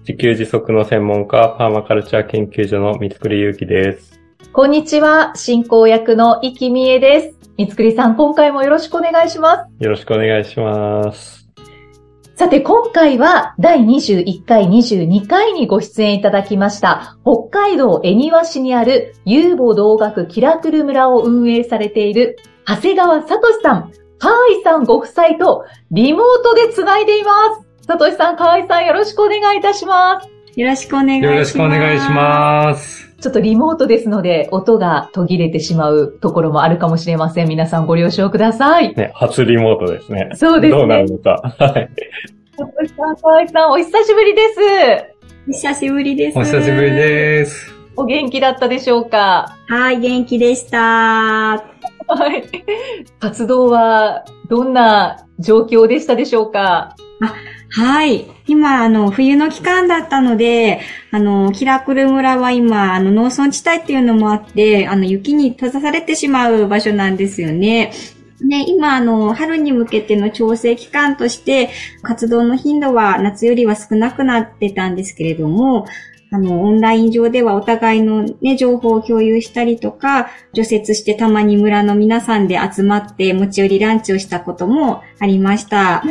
自給自足の専門家、パーマカルチャー研究所の三つくりゆうきです。こんにちは、進行役の生きみえです。三つくりさん、今回もよろしくお願いします。よろしくお願いします。さて、今回は第21回、22回にご出演いただきました、北海道恵庭市にある遊母同学キラクル村を運営されている長谷川聡さん、河合さんご夫妻とリモートでつないでいます。聡さん、河合さんよろしくお願いいたします。よろしくお願いします。よろしくお願いします。ちょっとリモートですので、音が途切れてしまうところもあるかもしれません。皆さんご了承ください。ね、初リモートですね。そうですねどうなるのか。はい。聡さん、河合さん、お久しぶりです。お久しぶりです。お久しぶりです。お元気だったでしょうか？はい、元気でした。はい。活動はどんな状況でしたでしょうか？はい。今、あの、冬の期間だったので、あの、キラクル村は今、あの、農村地帯っていうのもあって、あの、雪に閉ざされてしまう場所なんですよね。ね、今、あの、春に向けての調整期間として、活動の頻度は夏よりは少なくなってたんですけれども、あの、オンライン上ではお互いのね、情報を共有したりとか、除雪してたまに村の皆さんで集まって持ち寄りランチをしたこともありました。あ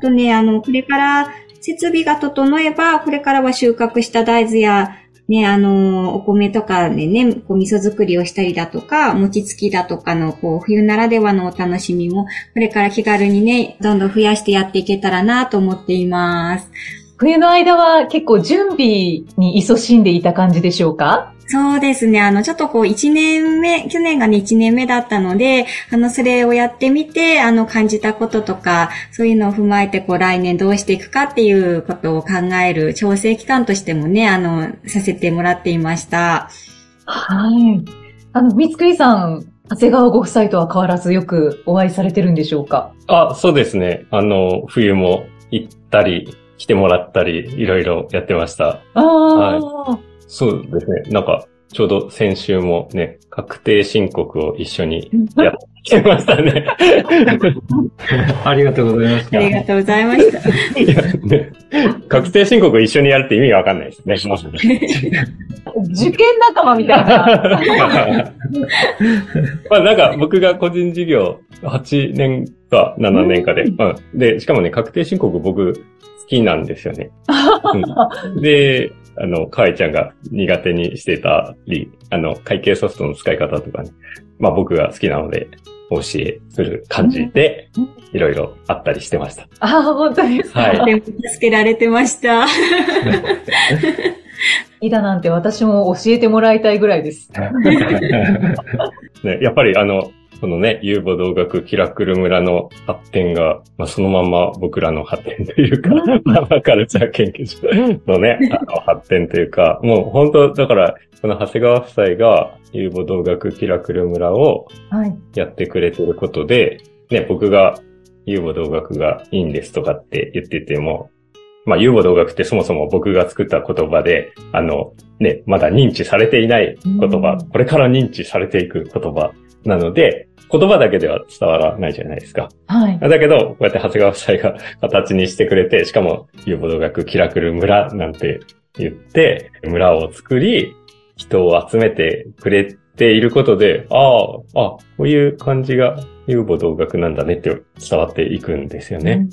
とね、あの、これから設備が整えば、これからは収穫した大豆や、ね、あの、お米とかでね、こう味噌作りをしたりだとか、餅つきだとかの、こう、冬ならではのお楽しみも、これから気軽にね、どんどん増やしてやっていけたらなと思っています。冬の間は結構準備に勤しんでいた感じでしょうか？そうですね。あの、ちょっとこう、一年目、去年がね、一年目だったので、あの、それをやってみて、あの、感じたこととか、そういうのを踏まえて、こう、来年どうしていくかっていうことを考える調整期間としてもね、あの、させてもらっていました。はい。あの、三つくりさん、長谷川ご夫妻とは変わらずよくお会いされてるんでしょうか？あ、そうですね。あの、冬も行ったり、来てもらったり、いろいろやってました。ああ、そうですね。なんか、ちょうど先週もね、確定申告を一緒にやってましたね。ありがとうございましありがとうございました。いやね確定申告を一緒にやるって意味がわかんないですね。受験仲間みたいな。まあなんか僕が個人事業8年か7年かで、うんで、しかもね、確定申告僕好きなんですよね。うんで、あの、かわいちゃんが苦手にしてたり、あの、会計ソフトの使い方とかね、まあ僕が好きなので、お教えする感じでうん、いろいろあったりしてました。ああ、本当ですか？はいでも助けられてました。いだなんて私も教えてもらいたいぐらいです。ね、やっぱりあの、このね、遊母同学キラクル村の発展が、まあ、そのまんま僕らの発展というか、ママカルチャー研究所のね、あの発展というか、もう本当、だから、この長谷川夫妻が遊母同学キラクル村をはい。やってくれてることで、ね、僕が遊母同学がいいんですとかって言ってても、まあ、遊母同学ってそもそも僕が作った言葉で、あの、ね、まだ認知されていない言葉、うん。これから認知されていく言葉なので、言葉だけでは伝わらないじゃないですか。はい。だけど、こうやって長谷川夫妻が形にしてくれて、しかも、遊母同学キラクル村なんて言って、村を作り、人を集めてくれていることで、ああ、あこういう感じが遊母同学なんだねって伝わっていくんですよね。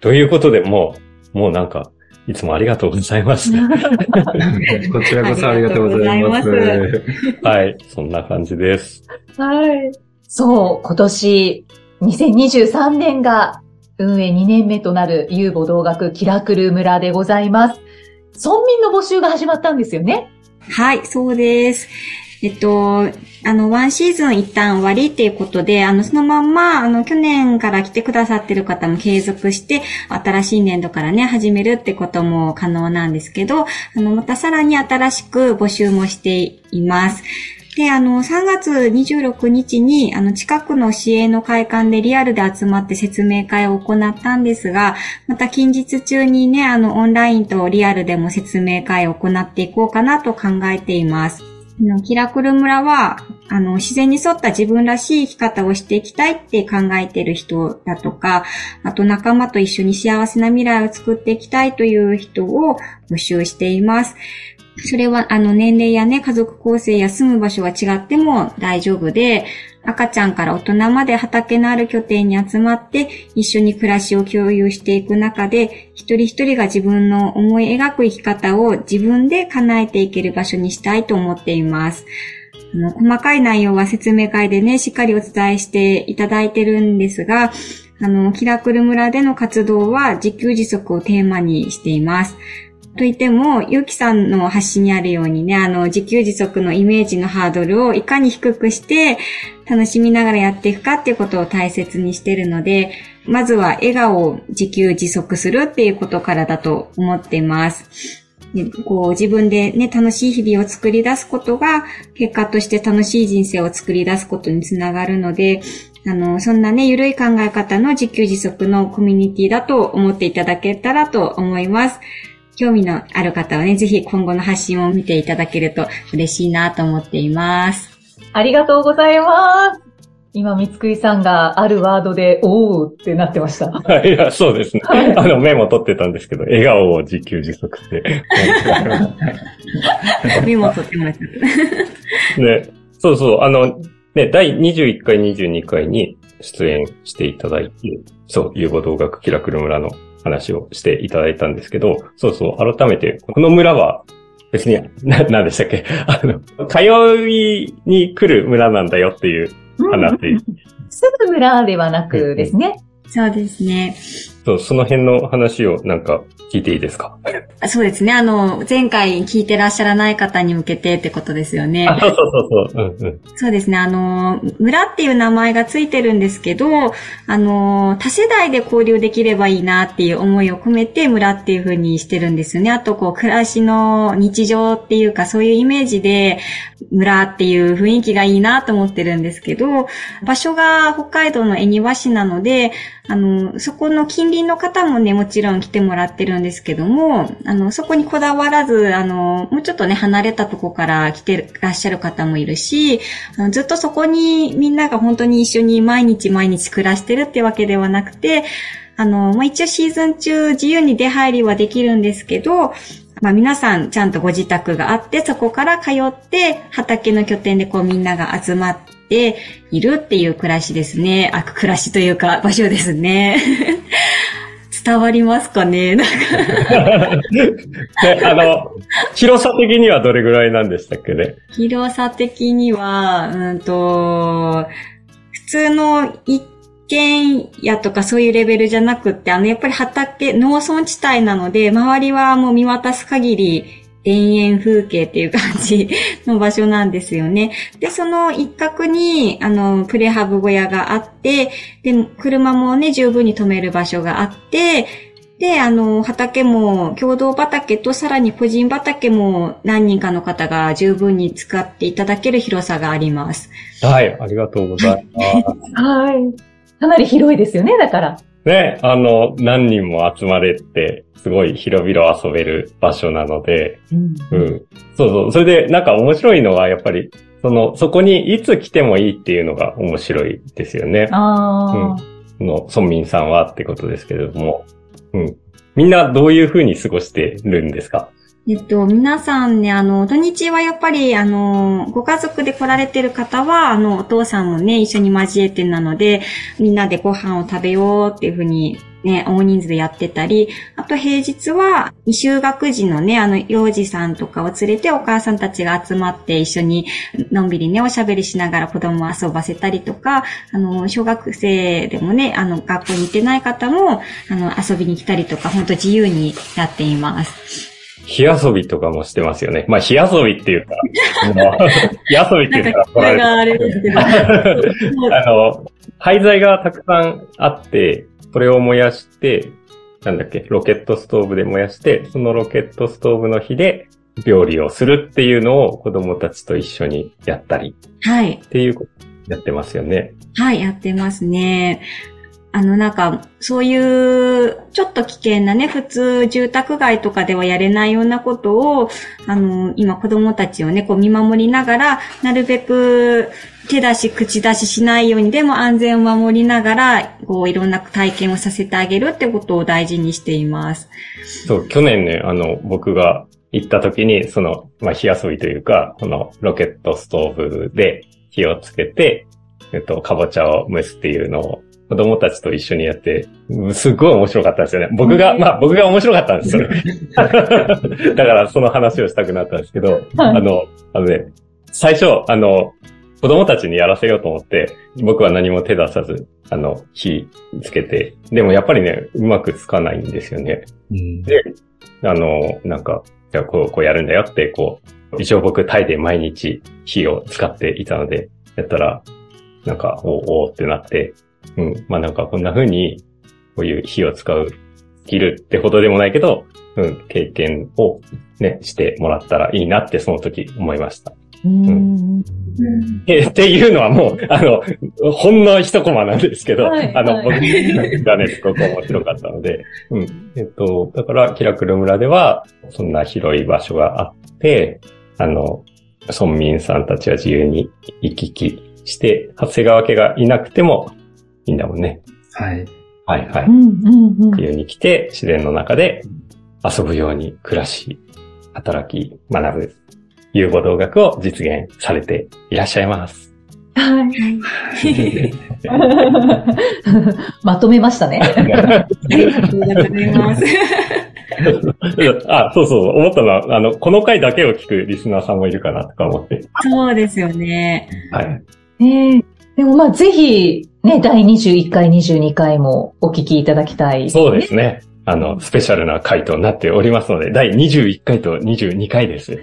ということで、もう、もうなんか、いつもありがとうございます。こちらこそありがとうございます。ありがとうはい、そんな感じです。はい。そう、今年、2023年が運営2年目となる遊母同学キラクル村でございます。村民の募集が始まったんですよね。はい、そうです。えっと、あの、ワンシーズン一旦終わりっていうことで、あの、そのまんま、あの、去年から来てくださってる方も継続して、新しい年度からね、始めるってことも可能なんですけど、あの、またさらに新しく募集もしています。で、あの、3月26日に、あの、近くの市営の会館でリアルで集まって説明会を行ったんですが、また近日中にね、あの、オンラインとリアルでも説明会を行っていこうかなと考えています。のキラクル村は、あの、自然に沿った自分らしい生き方をしていきたいって考えている人だとか、あと仲間と一緒に幸せな未来を作っていきたいという人を募集しています。それは、あの、年齢やね、家族構成や住む場所は違っても大丈夫で、赤ちゃんから大人まで畑のある拠点に集まって一緒に暮らしを共有していく中で、一人一人が自分の思い描く生き方を自分で叶えていける場所にしたいと思っています。細かい内容は説明会でね、しっかりお伝えしていただいてるんですが、あの、キラクル村での活動は自給自足をテーマにしています。といっても、ゆうきさんの発信にあるようにね、あの、自給自足のイメージのハードルをいかに低くして、楽しみながらやっていくかっていうことを大切にしてるので、まずは笑顔を自給自足するっていうことからだと思っています。こう自分でね、楽しい日々を作り出すことが、結果として楽しい人生を作り出すことにつながるので、あの、そんなね、ゆるい考え方の自給自足のコミュニティだと思っていただけたらと思います。興味のある方はね、ぜひ今後の発信を見ていただけると嬉しいなと思っています。ありがとうございます。今、三つくりさんがあるワードで、おーってなってました。いや、そうですね。あの、メモ取ってたんですけど、笑顔を自給自足って。メモ取ってもらっちゃった。ね、そうそう、あの、ね、第21回、22回に出演していただいて、そう、有語動学キラクル村の話をしていただいたんですけど、そうそう、改めて、この村は別に、な、なんでしたっけ？あの、通いに来る村なんだよっていう話。すぐ村ではなくですね。そうですね。そう、その辺の話をなんか聞いていいですか？そうですね。あの、前回聞いてらっしゃらない方に向けてってことですよね。そうそうそうそう。うんうん、そうですね。あの、村っていう名前がついてるんですけど、あの、多世代で交流できればいいなっていう思いを込めて村っていう風にしてるんですよね。あと、こう、暮らしの日常っていうか、そういうイメージで、村っていう雰囲気がいいなと思ってるんですけど、場所が北海道の恵庭市なので、あの、そこの近隣の方もね、もちろん来てもらってるんですけども、あの、そこにこだわらず、あの、もうちょっとね、離れたとこから来てらっしゃる方もいるし、あのずっとそこにみんなが本当に一緒に毎日毎日暮らしてるってわけではなくて、あの、まあ、一応シーズン中自由に出入りはできるんですけど、まあ、皆さんちゃんとご自宅があって、そこから通って畑の拠点でこうみんなが集まってているっていう暮らしですね。あ、暮らしというか場所ですね。伝わりますかね？なんか あの、広さ的にはどれぐらいなんでしたっけね？広さ的には、うんと、普通の一軒家とかそういうレベルじゃなくって、あの、やっぱり畑、農村地帯なので、周りはもう見渡す限り田園風景っていう感じ の場所なんですよね。で、その一角に、あの、プレハブ小屋があって、で、車もね、十分に止める場所があって、で、あの、畑も、共同畑とさらに個人畑も何人かの方が十分に使っていただける広さがあります。はい、ありがとうございます。はい。かなり広いですよね、だから。ね、あの、何人も集まれて、すごい広々遊べる場所なので、うん、うん。そうそう。それで、なんか面白いのは、やっぱり、その、そこにいつ来てもいいっていうのが面白いですよね。ああ。うん。の、村民さんはってことですけれども、うん。みんなどういうふうに過ごしてるんですか？えっと、皆さんね、あの、土日はやっぱり、あの、ご家族で来られてる方は、あの、お父さんもね、一緒に交えてなので、みんなでご飯を食べようっていうふうに、ね、大人数でやってたり、あと平日は、未就学児のね、あの、幼児さんとかを連れてお母さんたちが集まって一緒に、のんびりね、おしゃべりしながら子供を遊ばせたりとか、あの、小学生でもね、あの、学校に行ってない方も、あの、遊びに来たりとか、本当自由にやっています。火遊びとかもしてますよね。まあ、火遊びっていうか、火遊びっていうか、これがあれですけど。あの、廃材がたくさんあって、それを燃やして、なんだっけ、ロケットストーブで燃やして、そのロケットストーブの火で料理をするっていうのを子供たちと一緒にやったりはい。っていうことやってますよね。はい、やってますね。あの、なんか、そういう、ちょっと危険なね、普通、住宅街とかではやれないようなことを、あの、今子供たちをね、こう見守りながら、なるべく手出し、口出ししないように、でも安全を守りながら、こう、いろんな体験をさせてあげるってことを大事にしています。そう、去年ね、あの、僕が行った時に、その、まあ、火遊びというか、このロケットストーブで火をつけて、えっと、かぼちゃを蒸すっていうのを子供たちと一緒にやって、うんすっごい面白かったですよね。僕が、まあ僕が面白かったんですよ。だからその話をしたくなったんですけど、あの、あのね、最初、あの、子供たちにやらせようと思って、僕は何も手出さず、あの、火つけて、でもやっぱりね、うまくつかないんですよね。うんで、あの、なんか、じゃあこう、こうやるんだよって、こう、一応僕タイで毎日火を使っていたので、やったら、なんか、おーおーってなって、うん、まあなんかこんな風に、こういう火を使うスキルってほどでもないけど、うん、経験をね、してもらったらいいなってその時思いました。うんえっていうのはもう、あの、ほんの一コマなんですけど、はいあの、はい僕がね、すごく面白かったので、うん。えっと、だから、キラクル村では、そんな広い場所があって、あの、村民さんたちは自由に行き来して、長谷川家がいなくてもいいんだもんね。はい。はいはい。うんうんうん自由に来て、自然の中で遊ぶように暮らし、働き、学ぶ、遊歩道学を実現されていらっしゃいます。はい。まとめましたね。ありがとうございます。あ、そうそう、思ったのは、あの、この回だけを聞くリスナーさんもいるかなとか思って。そうですよね。はい。ねえでもまあぜひ、ね、第21回、22回もお聞きいただきたい。そうですね。あの、スペシャルな回となっておりますので、第21回と22回です。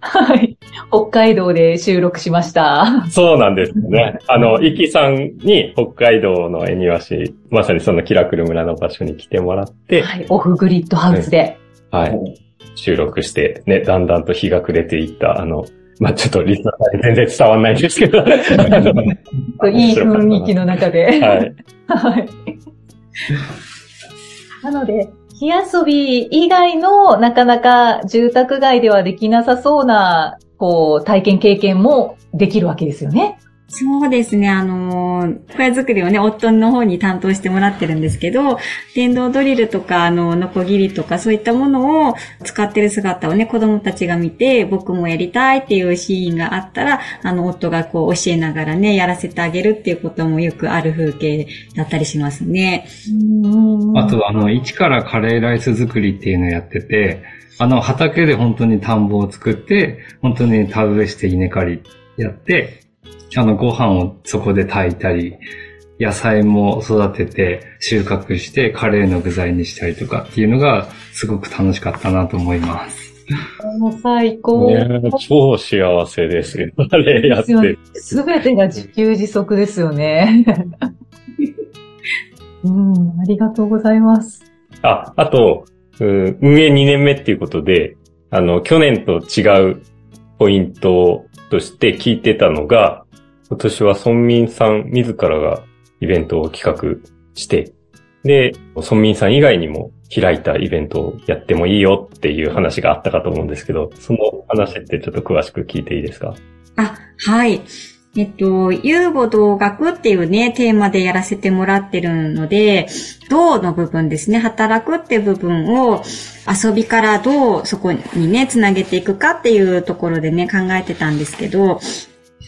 はい。北海道で収録しました。そうなんですね。あの、イキさんに北海道の恵庭市、まさにそのキラクル村の場所に来てもらって、はい。オフグリッドハウスで。はい。収録して、ね、だんだんと日が暮れていった、あの、まあ、ちょっとリスナーさんに全然伝わんないんですけど。いい雰囲気の中で。はい。はい。なので、火遊び以外のなかなか住宅街ではできなさそうな、こう、体験経験もできるわけですよね。そうですね。あのー、小屋作りをね、夫の方に担当してもらってるんですけど、電動ドリルとか、あの、ノコギリとか、そういったものを使ってる姿をね、子供たちが見て、僕もやりたいっていうシーンがあったら、あの、夫がこう教えながらね、やらせてあげるっていうこともよくある風景だったりしますね。あと、あの、一からカレーライス作りっていうのをやってて、あの、畑で本当に田んぼを作って、本当に田植えして稲刈りやって、あの、ご飯をそこで炊いたり、野菜も育てて収穫してカレーの具材にしたりとかっていうのがすごく楽しかったなと思います。もう最高。ね超幸せですよ。あれやってる。すべてが自給自足ですよね。うん、ありがとうございます。あ、あと、うん運営2年目っていうことで、あの、去年と違うポイントとして聞いてたのが、今年は村民さん自らがイベントを企画して、で、村民さん以外にも開いたイベントをやってもいいよっていう話があったかと思うんですけど、その話ってちょっと詳しく聞いていいですか？あ、はい。えっと、遊母同学っていうね、テーマでやらせてもらってるので、道の部分ですね、働くって部分を遊びからどうそこにね、つなげていくかっていうところでね、考えてたんですけど、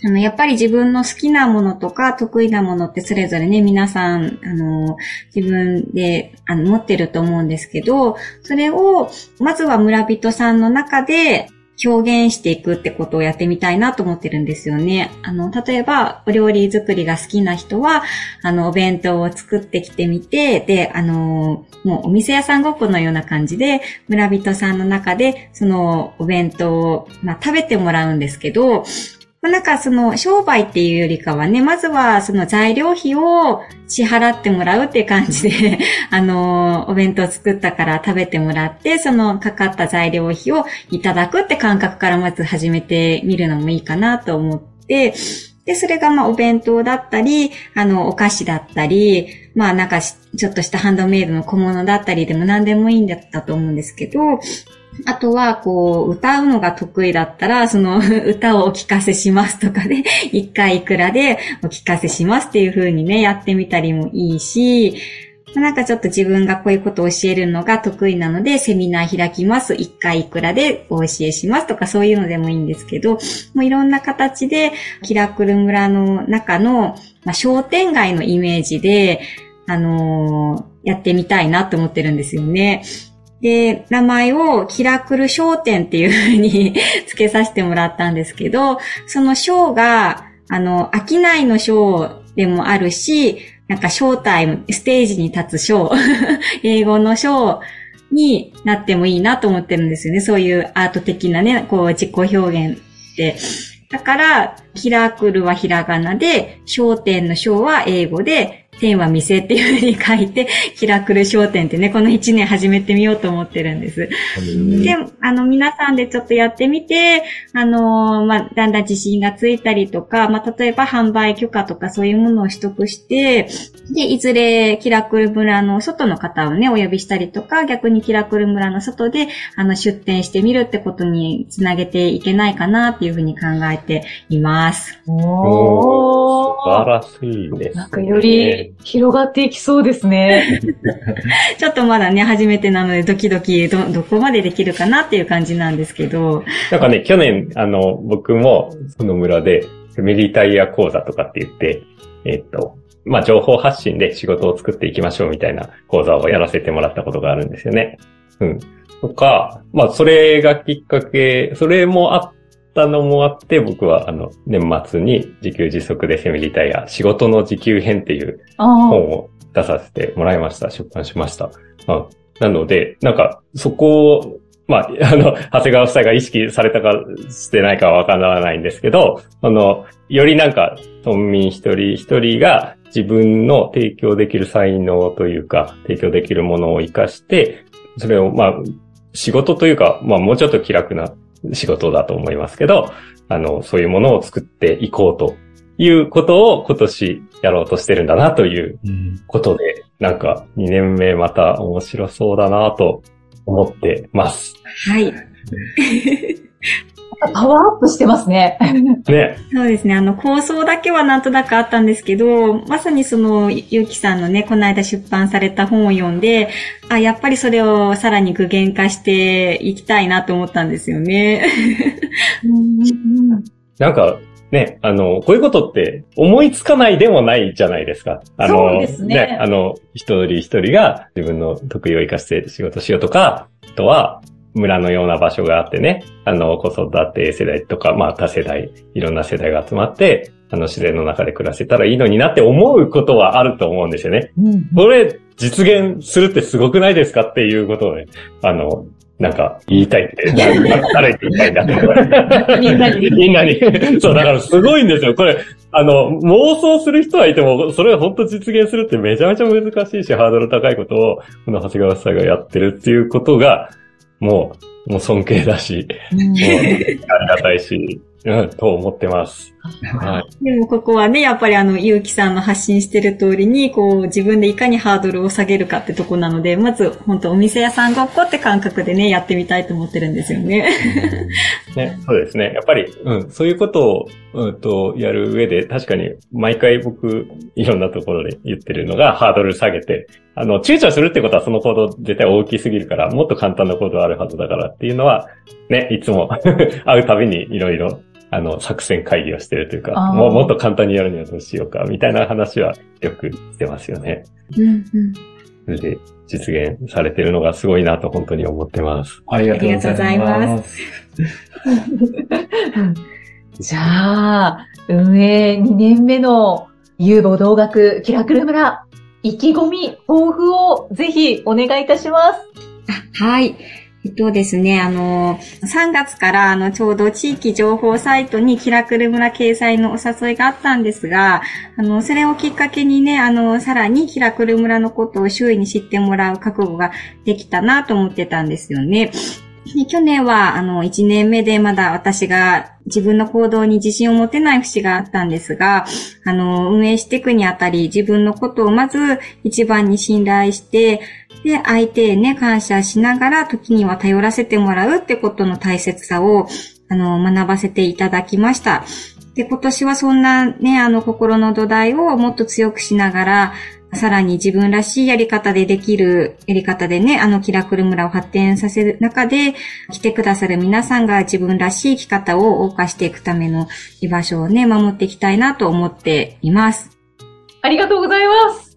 あの、やっぱり自分の好きなものとか得意なものってそれぞれね、皆さん、あの、自分であの持ってると思うんですけど、それを、まずは村人さんの中で、表現していくってことをやってみたいなと思ってるんですよね。あの、例えば、お料理作りが好きな人は、あの、お弁当を作ってきてみて、で、あの、もうお店屋さんごっこのような感じで、村人さんの中で、そのお弁当を、まあ、食べてもらうんですけど、まあ、なんかその商売っていうよりかはね、まずはその材料費を支払ってもらうって感じで、あの、お弁当作ったから食べてもらって、そのかかった材料費をいただくって感覚からまず始めてみるのもいいかなと思って、で、それがまあお弁当だったり、あの、お菓子だったり、まあなんかちょっとしたハンドメイドの小物だったりでも何でもいいんだったと思うんですけど、あとは、こう、歌うのが得意だったら、その 歌をお聞かせしますとかで、一回いくらでお聞かせしますっていう風にね、やってみたりもいいし、なんかちょっと自分がこういうことを教えるのが得意なので、セミナー開きます。一回いくらでお教えしますとかそういうのでもいいんですけど、もういろんな形で、キラクル村の中の、まあ、商店街のイメージで、あのー、やってみたいなと思ってるんですよね。で、名前をキラクル商店っていう風に 付けさせてもらったんですけど、その章が、あの、商いの章でもあるし、なんかシタイム、ステージに立つショー、英語のショーになってもいいなと思ってるんですよね。そういうアート的なね、こう自己表現って。だから、キラクルはひらがなで、商店の章は英語で、天は店っていうふうに書いて、キラクル商店ってね、この1年始めてみようと思ってるんです。で、あの、皆さんでちょっとやってみて、あの、まあ、だんだん自信がついたりとか、まあ、例えば販売許可とかそういうものを取得して、で、いずれキラクル村の外の方をね、お呼びしたりとか、逆にキラクル村の外で、あの、出店してみるってことにつなげていけないかなっていうふうに考えています。おー、素晴らしいです、ね。なんかより広がっていきそうですね。ちょっとまだね、初めてなのでドキドキど、どこまでできるかなっていう感じなんですけど。なんかね、去年、あの、僕もその村で、メリタイア講座とかって言って、えっと、まあ、情報発信で仕事を作っていきましょうみたいな講座をやらせてもらったことがあるんですよね。うん。とか、まあ、それがきっかけ、それもあったのもあって、僕は、あの、年末に自給自足でセミリタイア、仕事の時給編っていう本を出させてもらいました。出版しました。まあ、なので、なんか、そこを、まあ、あの、長谷川夫妻が意識されたかしてないかはわからないんですけど、あの、よりなんか、村民一人一人が自分の提供できる才能というか、提供できるものを活かして、それを、まあ、仕事というか、まあ、もうちょっと気楽な仕事だと思いますけど、あの、そういうものを作っていこうということを今年やろうとしてるんだなということで、うん、なんか2年目また面白そうだなと思ってます。はい。パワーアップしてますね。ね。そうですね。あの、構想だけはなんとなくあったんですけど、まさにその、ゆうきさんのね、この間出版された本を読んで、あ、やっぱりそれをさらに具現化していきたいなと思ったんですよね。なんか、ね、あの、こういうことって思いつかないでもないじゃないですか。あの、そうですね。ねあの、一人一人が自分の得意を生かして仕事しようとか、あとは、村のような場所があってね、あの、子育て世代とか、まあ多世代、いろんな世代が集まって、あの自然の中で暮らせたらいいのになって思うことはあると思うんですよね。うん、これ、実現するってすごくないですかっていうことをね、あの、なんか言いたいって、誰って言いたいんだって。みんなに。みんなに。そう、だからすごいんですよ。これ、あの、妄想する人はいても、それを本当実現するってめちゃめちゃ難しいし、ハードル高いことを、この長谷川さんがやってるっていうことが、もう、もう尊敬だし、もうありがたいし、うん、と思ってます。はい。でもここはね、やっぱりあの、ゆうきさんの発信してる通りに、こう、自分でいかにハードルを下げるかってとこなので、まず、本当お店屋さんごっこって感覚でね、やってみたいと思ってるんですよね。ね、そうですね。やっぱり、うん、そういうことを、うんと、やる上で、確かに、毎回僕、いろんなところで言ってるのが、ハードル下げて、あの、躊躇するってことはその行動絶対大きすぎるから、もっと簡単な行動あるはずだからっていうのは、ね、いつも 会うたびにいろいろあの、作戦会議をしてるというか、もうもっと簡単にやるにはどうしようか、みたいな話はよくしてますよね。うんうんそれで実現されてるのがすごいなと本当に思ってます。ありがとうございありがとうございま。ます じゃあ、運営2年目の有望同学キラクル村、意気込み、抱負をぜひお願いいたします。はい。えっとですね、あの、3月から、あの、ちょうど地域情報サイトにキラクル村掲載のお誘いがあったんですが、あの、それをきっかけにね、あの、さらにキラクル村のことを周囲に知ってもらう覚悟ができたなと思ってたんですよね。で去年は、あの、1年目でまだ私が自分の行動に自信を持てない節があったんですが、あの、運営していくにあたり、自分のことをまず一番に信頼して、で、相手へね、感謝しながら、時には頼らせてもらうってことの大切さを、あの、学ばせていただきました。で、今年はそんなね、あの、心の土台をもっと強くしながら、さらに自分らしいやり方でできるやり方でね、あのキラクル村を発展させる中で、来てくださる皆さんが自分らしい生き方を謳歌していくための居場所をね、守っていきたいなと思っています。ありがとうございます。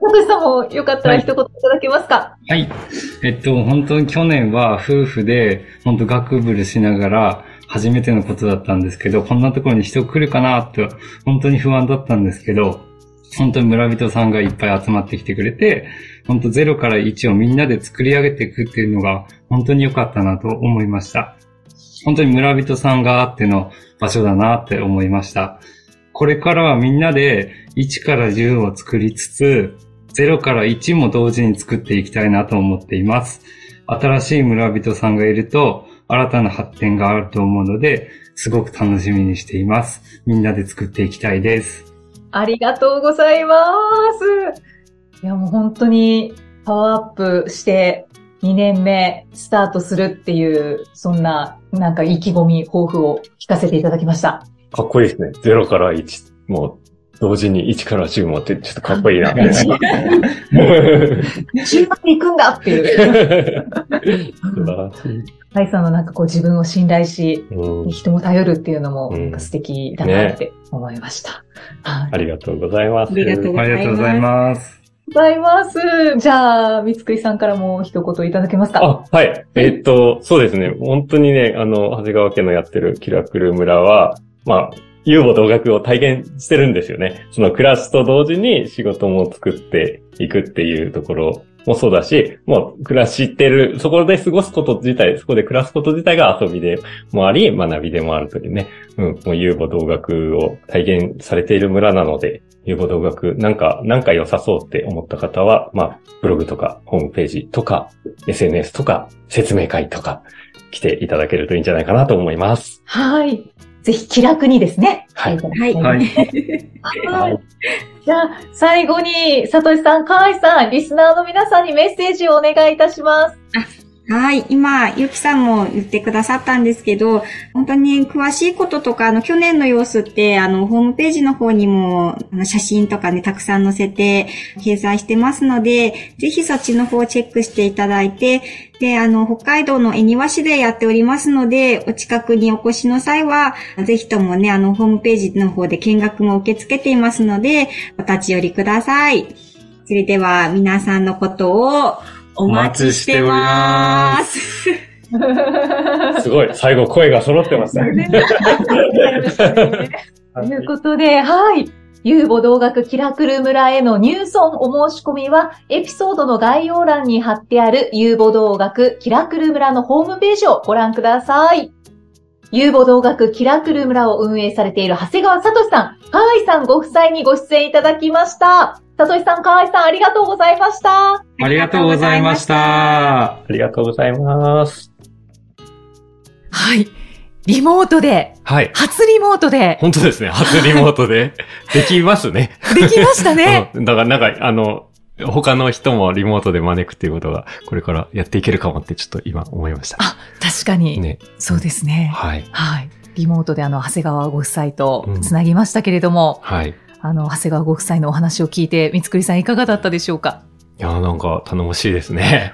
サトシさんもよかったらはい一言いただけますか、はい。えっと、本当に去年は夫婦で、本当学部でしながら、初めてのことだったんですけど、こんなところに人来るかなって、本当に不安だったんですけど、本当に村人さんがいっぱい集まってきてくれて、本当0から1をみんなで作り上げていくっていうのが、本当に良かったなと思いました。本当に村人さんがあっての場所だなって思いました。これからはみんなで1から10を作りつつ、0から1も同時に作っていきたいなと思っています。新しい村人さんがいると、新たな発展があると思うので、すごく楽しみにしています。みんなで作っていきたいです。ありがとうございます。いや、もう本当にパワーアップして2年目スタートするっていう、そんななんか意気込み、抱負を聞かせていただきました。かっこいいですね。0から1、もう同時に1から10もってちょっとかっこいいな。10まで行くんだっていう。素晴らしい。ハイさんのなんかこう自分を信頼し、うん人も頼るっていうのもうんなんか素敵だなって思いました。はい。ありがとうございます。ありがとうごあざいますございます。じゃあ、三つくりさんからも一言いただけますか？あ、はい。えっと、そうですね。本当にね、あの、長谷川家のやってるキラクル村は、まあ、遊母同学を体現してるんですよね。その暮らしと同時に仕事も作っていくっていうところもそうだし、もう暮らしてる、そこで過ごすこと自体、そこで暮らすこと自体が遊びでもあり、学びでもあるというね。うん、もう遊母同学を体現されている村なので、遊母同学なんか、なんか良さそうって思った方は、まあ、ブログとかホームページとか SNS とか説明会とか来ていただけるといいんじゃないかなと思います。はい。ぜひ気楽にですね。はいはいはい。はい。じゃあ、最後に、さとしさん、かわいさん、リスナーの皆さんにメッセージをお願いいたします。はい。今、ゆきさんも言ってくださったんですけど、本当に詳しいこととか、あの、去年の様子って、あの、ホームページの方にも、あの、写真とかね、たくさん載せて、掲載してますので、ぜひそっちの方をチェックしていただいて、で、あの、北海道の恵庭市でやっておりますので、お近くにお越しの際は、ぜひともね、あの、ホームページの方で見学も受け付けていますので、お立ち寄りください。それでは、皆さんのことを、お待ちしてます。すごい。最後声が揃ってましたね。ということで、はい。遊母同学キラクル村への入村お申し込みは、エピソードの概要欄に貼ってある遊母同学キラクル村のホームページをご覧ください。遊母同学キラクル村を運営されている長谷川聡さん、河合さんご夫妻にご出演いただきました。聡さん、河合さん、ありがとうございました。ありがとうございました。ありがとうございます。はい。リモートで、はい。初リモートで、本当ですね。初リモートでできますね。できましたね。うんだからなんか、あの、他の人もリモートで招くっていうことが、これからやっていけるかもってちょっと今思いました。あ、確かに。ね。そうですね。はい。はい。リモートであの、長谷川ご夫妻とうんつなぎましたけれども、はい。いあの、長谷川ご夫妻のお話を聞いて、三つくりさんいかがだったでしょうか？や、なんか頼もしいですね。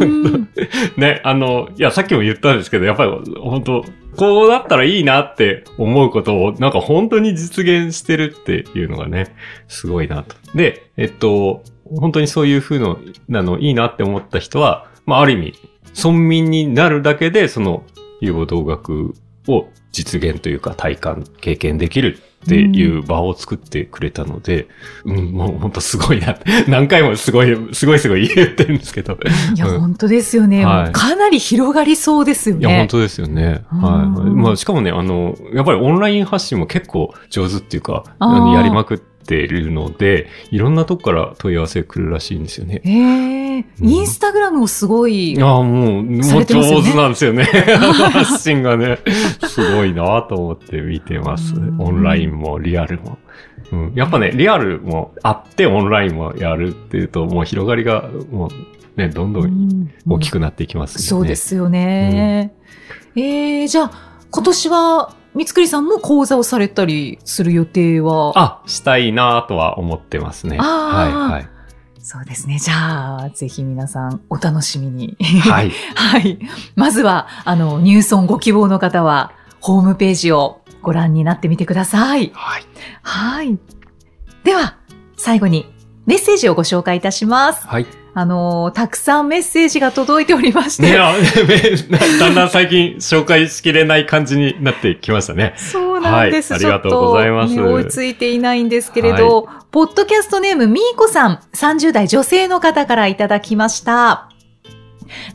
うん ね、あの、いや、さっきも言ったんですけど、やっぱり本当こうだったらいいなって思うことを、なんか本当に実現してるっていうのがね、すごいなと。で、えっと、本当にそういう風の、なの、いいなって思った人は、まあ、ある意味、村民になるだけで、その、遊母同学を実現というか体感、経験できるっていう場を作ってくれたので、うん、もう本当すごいな。何回もすごい、すごいすごい言ってるんですけど。いや、うん本当ですよね、はいかなり広がりそうですよね。いや、本当ですよね。はい。うんまあ、しかもね、あの、やっぱりオンライン発信も結構上手っていうか、やりまくってるので、いろんなとこから問い合わせ来るらしいんですよね。ええうんインスタグラムもすごい。ああ、もう、もさう上手なんですよね。発信がね、すごいなと思って見てますうん。オンラインもリアルも。うん、やっぱね、リアルもあってオンラインもやるっていうと、もう広がりが、もうね、どんどん大きくなっていきますよね。そうですよね。ええじゃあ、今年は、三つくりさんも講座をされたりする予定は？あ、したいなとは思ってますね。はい、はい。そうですね。じゃあ、ぜひ皆さんお楽しみに。はい。はい。まずは、あの、入村ご希望の方は、ホームページをご覧になってみてください。はい。はい。では、最後にメッセージをご紹介いたします。はい。あの、たくさんメッセージが届いておりまして。ねあだんだん最近紹介しきれない感じになってきましたね。そうなんです。はいありがとうございますね追いついていないんですけれど、ポッドキャストネームみーこさん、30代女性の方からいただきました。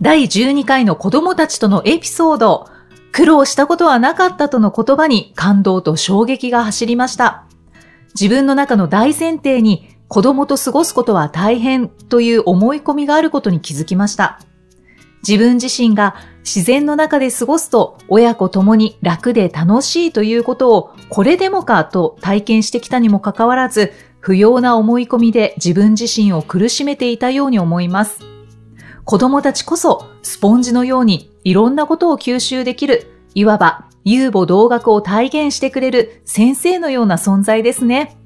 第12回の子供たちとのエピソード、苦労したことはなかったとの言葉に感動と衝撃が走りました。自分の中の大前提に子供と過ごすことは大変という思い込みがあることに気づきました。自分自身が自然の中で過ごすと親子ともに楽で楽しいということをこれでもかと体験してきたにもかかわらず不要な思い込みで自分自身を苦しめていたように思います。子供たちこそスポンジのようにいろんなことを吸収できる、いわば遊母同学を体現してくれる先生のような存在ですね。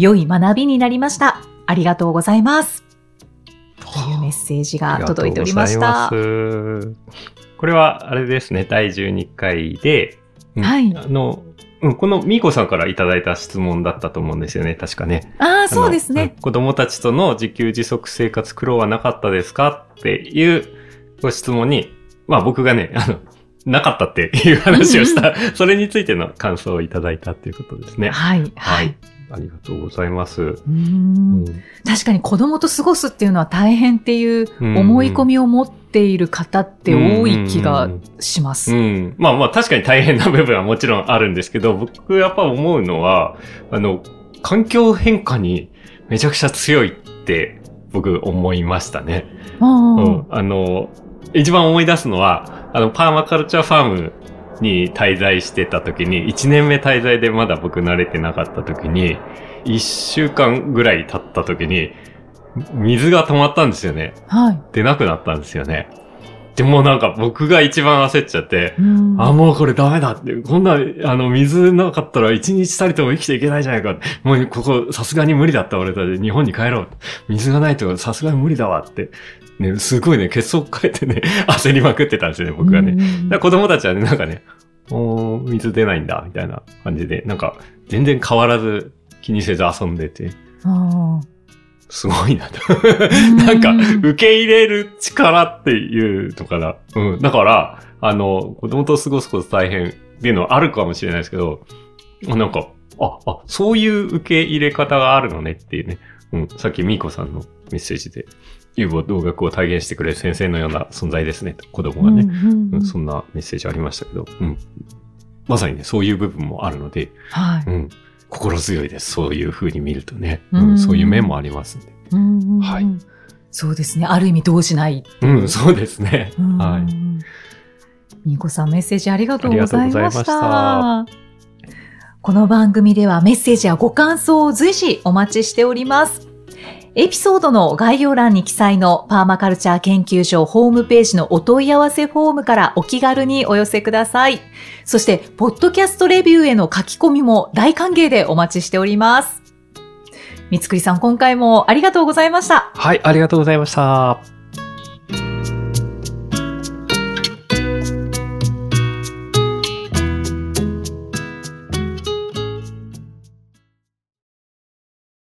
良い学びになりました。ありがとうございます。というメッセージが届いておりました。ありがとうございます。これは、あれですね、第12回で、うんはいあの、うん、このみーこさんからいただいた質問だったと思うんですよね、確かね。ああ、そうですね。うん子供たちとの自給自足生活苦労はなかったですかっていうご質問に、まあ僕がね、あの、なかったっていう話をした、それについての感想をいただいたっていうことですね。はい、ははいい。。ありがとうございます。ううんん確かに子供と過ごすっていうのは大変っていう思い込みを持っている方って多い気がします。うん。まあまあ確かに大変な部分はもちろんあるんですけど、僕やっぱ思うのは、あの、環境変化にめちゃくちゃ強いって僕思いましたね。あうん。あの、一番思い出すのは、あの、パーマカルチャーファームに滞在してた時に、1年目滞在でまだ僕慣れてなかった時に、1週間ぐらい経った時に、水が止まったんですよね。あはい。出なくなったんですよね。でもなんか僕が一番焦っちゃって、うんあ、もうこれダメだって。こんな、あの、水なかったら一日たりとも生きていけないじゃないか。もうここさすがに無理だった俺たち日本に帰ろう。水がないとさすがに無理だわって。ね、すごいね、結束変えてね、焦りまくってたんですよね、僕がね。だ子供たちはね、なんかね、おー水出ないんだ、みたいな感じで、なんか全然変わらず気にせず遊んでて、あすごいなと。ー なんか、うん受け入れる力っていうのかな。うん。だから、あの、子供と過ごすこと大変っていうのはあるかもしれないですけど、なんか、あ、あ、そういう受け入れ方があるのねっていうね。うん。さっきミーコさんのメッセージで、遊母同学を体現してくれる先生のような存在ですね。と子供がね、うんそんなメッセージありましたけど、うん。まさにね、そういう部分もあるので、はい。うん。心強いです。そういう風に見るとね。ううんん。そういう面もありますんで。うんはいそうですね。ある意味動じない。うん、そうですね。うんはい。みーこさんメッセージありがとうございまし。ありがとうございまこの番組ではメッセージやご感想を随時お待ちしております。エピソードの概要欄に記載のパーマカルチャー研究所ホームページのお問い合わせフォームからお気軽にお寄せください。そして、ポッドキャストレビューへの書き込みも大歓迎でお待ちしております。三つくりさん、今回もありがとうございました。はい、ありがとうございました。